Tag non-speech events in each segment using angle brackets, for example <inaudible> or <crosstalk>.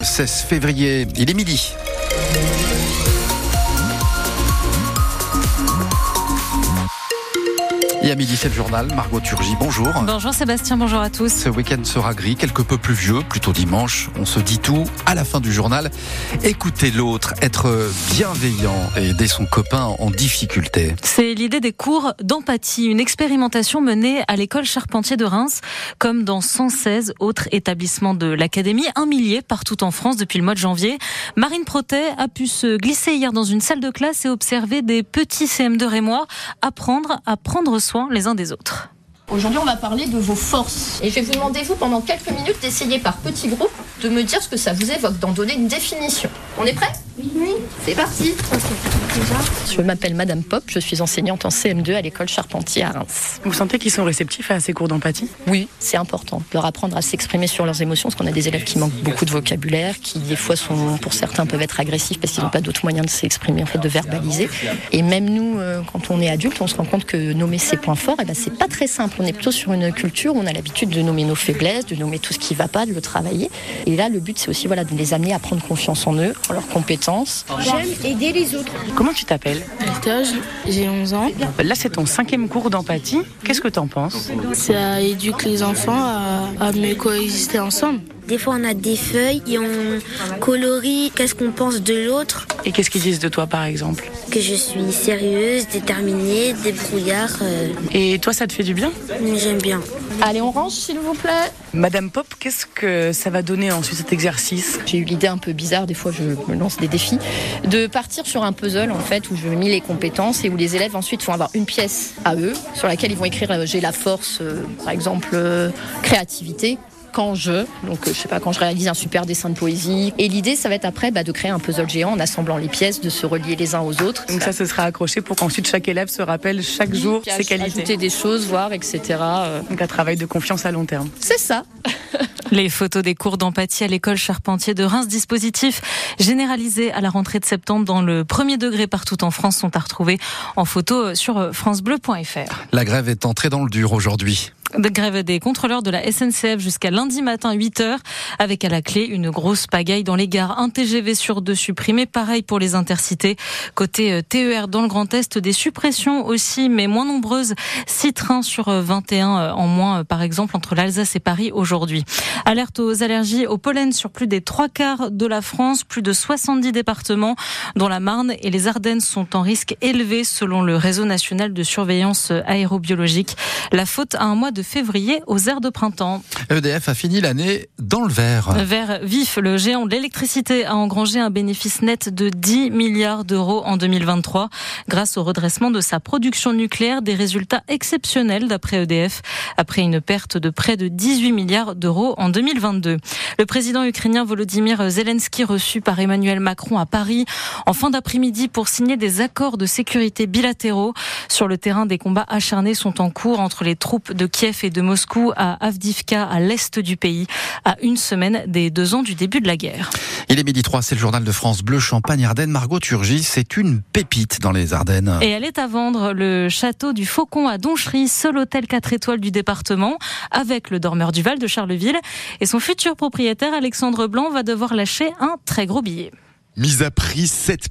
16 février, il est midi. Et à midi, c'est le journal. Margot Turgy, bonjour. Bonjour Sébastien, bonjour à tous. Ce week-end sera gris, quelque peu pluvieux, plutôt dimanche. On se dit tout à la fin du journal. Écouter l'autre, être bienveillant et aider son copain en difficulté. C'est l'idée des cours d'empathie, une expérimentation menée à l'école Charpentier de Reims, comme dans 116 autres établissements de l'académie, un millier partout en France depuis le mois de janvier. Marine Protet a pu se glisser hier dans une salle de classe et observer des petits CM2 rémois apprendre à prendre soin les uns des autres. Aujourd'hui, on va parler de vos forces. Et je vais vous demander, vous, pendant quelques minutes, d'essayer par petits groupes de me dire ce que ça vous évoque, d'en donner une définition. On est prêt Oui. C'est parti. Je m'appelle Madame Pop, je suis enseignante en CM2 à l'école Charpentier à Reims. Vous sentez qu'ils sont réceptifs à ces cours d'empathie? Oui, c'est important. Leur apprendre à s'exprimer sur leurs émotions, parce qu'on a des élèves qui manquent beaucoup de vocabulaire, qui des fois sont, pour certains, peuvent être agressifs parce qu'ils n'ont pas d'autres moyens de s'exprimer, en fait, de verbaliser. Et même nous, euh, quand on est adulte, on se rend compte que nommer ses points forts, eh ben, c'est pas très simple. On est plutôt sur une culture où on a l'habitude de nommer nos faiblesses, de nommer tout ce qui va pas, de le travailler. Et là, le but, c'est aussi voilà, de les amener à prendre confiance en eux, en leurs compétences. J'aime aider les autres. Comment tu t'appelles? J'ai 11 ans. Là, c'est ton cinquième cours d'empathie. Qu'est-ce que t'en penses? Ça éduque les enfants à, à mieux coexister ensemble. Des fois, on a des feuilles et on colorie qu'est-ce qu'on pense de l'autre. Et qu'est-ce qu'ils disent de toi, par exemple Que je suis sérieuse, déterminée, débrouillard. euh, Et toi, ça te fait du bien J'aime bien. Allez, on range, s'il vous plaît. Madame Pop, qu'est-ce que ça va donner ensuite cet exercice? J'ai eu l'idée un peu bizarre, des fois je me lance des défis, de partir sur un puzzle en fait où je mets les compétences et où les élèves ensuite vont avoir une pièce à eux sur laquelle ils vont écrire euh, j'ai la force, euh, par exemple créativité. Quand je, donc euh, je sais pas, quand je réalise un super dessin de poésie. Et l'idée, ça va être après bah, de créer un puzzle géant en assemblant les pièces, de se relier les uns aux autres. Donc ça, ce sera accroché pour qu'ensuite chaque élève se rappelle chaque jour ses qualités. Ajouter des choses, voir, etc. euh, Donc un travail de confiance à long terme. C'est ça. <laughs> Les photos des cours d'empathie à l'école Charpentier de Reims, dispositif généralisé à la rentrée de septembre dans le premier degré partout en France, sont à retrouver en photo sur francebleu.fr. La grève est entrée dans le dur aujourd'hui. De grève des contrôleurs de la SNCF jusqu'à lundi matin 8h avec à la clé une grosse pagaille dans les gares. Un TGV sur deux supprimé, pareil pour les intercités. Côté euh, TER dans le Grand Est, des suppressions aussi, mais moins nombreuses. 6 trains sur euh, 21 euh, en moins, euh, par exemple, entre l'Alsace et Paris aujourd'hui. Alerte aux allergies au pollen sur plus des trois quarts de la France, plus de 70 départements, dont la Marne et les Ardennes sont en risque élevé selon le réseau national de surveillance aérobiologique. La faute à un mois de février aux aires de printemps. EDF a fini l'année dans le vert. Vert vif, le géant de l'électricité a engrangé un bénéfice net de 10 milliards d'euros en 2023 grâce au redressement de sa production nucléaire, des résultats exceptionnels d'après EDF, après une perte de près de 18 milliards d'euros en 2022. Le président ukrainien Volodymyr Zelensky reçu par Emmanuel Macron à Paris en fin d'après-midi pour signer des accords de sécurité bilatéraux. Sur le terrain, des combats acharnés sont en cours entre les troupes de Kiev et de Moscou à Avdivka, à l'est du pays, à une semaine des deux ans du début de la guerre. Il est midi 3, c'est le journal de France Bleu, Champagne, Ardennes. Margot Turgy, c'est une pépite dans les Ardennes. Et elle est à vendre le château du Faucon à Donchery, seul hôtel 4 étoiles du département, avec le dormeur du Val de Charleville. Et son futur propriétaire, Alexandre Blanc, va devoir lâcher un très gros billet. Mise à prix 7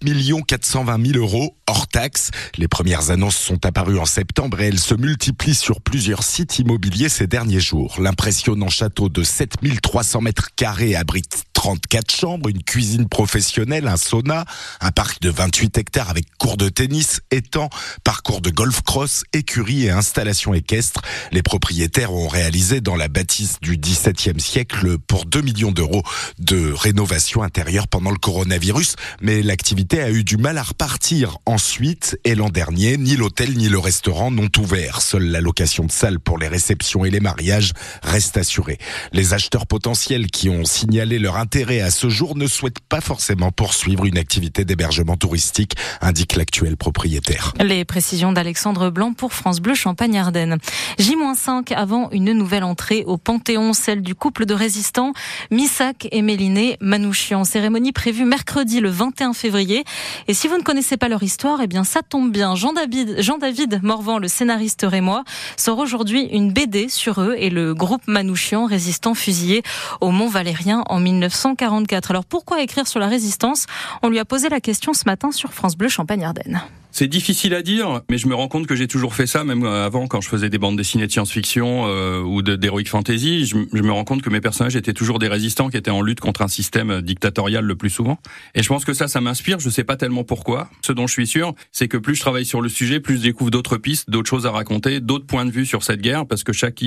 420 000 euros hors taxe. Les premières annonces sont apparues en septembre et elles se multiplient sur plusieurs sites immobiliers ces derniers jours. L'impressionnant château de 7 300 mètres carrés abrite 34 chambres, une cuisine professionnelle, un sauna, un parc de 28 hectares avec cours de tennis, étang, parcours de golf cross, écurie et installation équestre. Les propriétaires ont réalisé dans la bâtisse du XVIIe siècle pour 2 millions d'euros de rénovation intérieure pendant le coronavirus, mais l'activité a eu du mal à repartir ensuite et l'an dernier, ni l'hôtel ni le restaurant n'ont ouvert. Seule la location de salles pour les réceptions et les mariages reste assurée. Les acheteurs potentiels qui ont signalé leur intérêt à ce jour ne souhaitent pas forcément poursuivre une activité d'hébergement touristique, indique l'actuel propriétaire. Les précisions d'Alexandre Blanc pour France Bleu Champagne-Ardenne. J-5 avant une nouvelle entrée au Panthéon, celle du couple de résistants Missak et Méliné Manouchian. Cérémonie prévue mercredi le 21 février. Et si vous ne connaissez pas leur histoire, eh bien ça tombe bien. Jean-David Jean -David Morvan, le scénariste rémois, sort aujourd'hui une BD sur eux et le groupe Manouchian, résistant fusillé au Mont Valérien en 1944. Alors pourquoi écrire sur la résistance? On lui a posé la question ce matin sur France Bleu Champagne-Ardenne. C'est difficile à dire, mais je me rends compte que j'ai toujours fait ça, même avant quand je faisais des bandes dessinées de science-fiction euh, ou d'heroic fantasy. Je, me rends compte que mes personnages étaient toujours des résistants qui étaient en lutte contre un système dictatorial le plus souvent. Et je pense que ça, ça m'inspire. Je sais pas tellement pourquoi. Ce dont je suis sûr, c'est que plus je travaille sur le sujet, plus je découvre d'autres pistes, d'autres choses à raconter, d'autres points de vue sur cette guerre, parce que chaque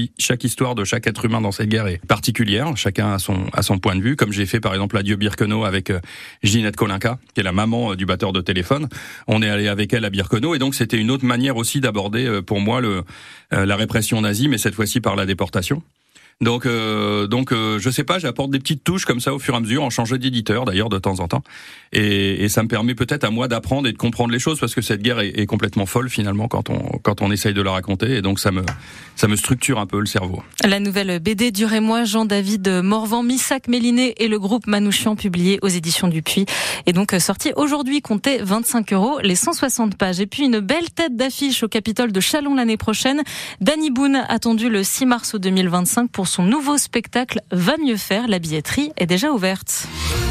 histoire de chaque être humain dans cette guerre est particulière. Chacun a son a son point de vue, comme j'ai fait par exemple Adieu Birkenau avec euh, Ginette Kolinka, qui est la maman euh, du batteur de téléphone. On est allé avec à Birkenau et donc c'était une autre manière aussi d'aborder euh, pour moi le, la répression nazie, mais cette fois-ci par la déportation. Donc, euh, donc, euh, je sais pas, j'apporte des petites touches comme ça au fur et à mesure, en changeant d'éditeur d'ailleurs de temps en temps, et, et ça me permet peut-être à moi d'apprendre et de comprendre les choses parce que cette guerre est, est, complètement folle finalement quand on quand on essaye de la raconter, et donc ça me ça me structure un peu le cerveau. La nouvelle BD du Rémois Jean-David Morvan, Missac Méliné et le groupe Manouchian publié aux éditions du Puy, et donc sorti aujourd'hui, comptait 25 euros les 160 pages, et puis une belle tête d'affiche au Capitole de Chalon l'année prochaine. Danny Boone attendu le 6 mars 2025 pour son nouveau spectacle Va mieux faire. La billetterie est déjà ouverte.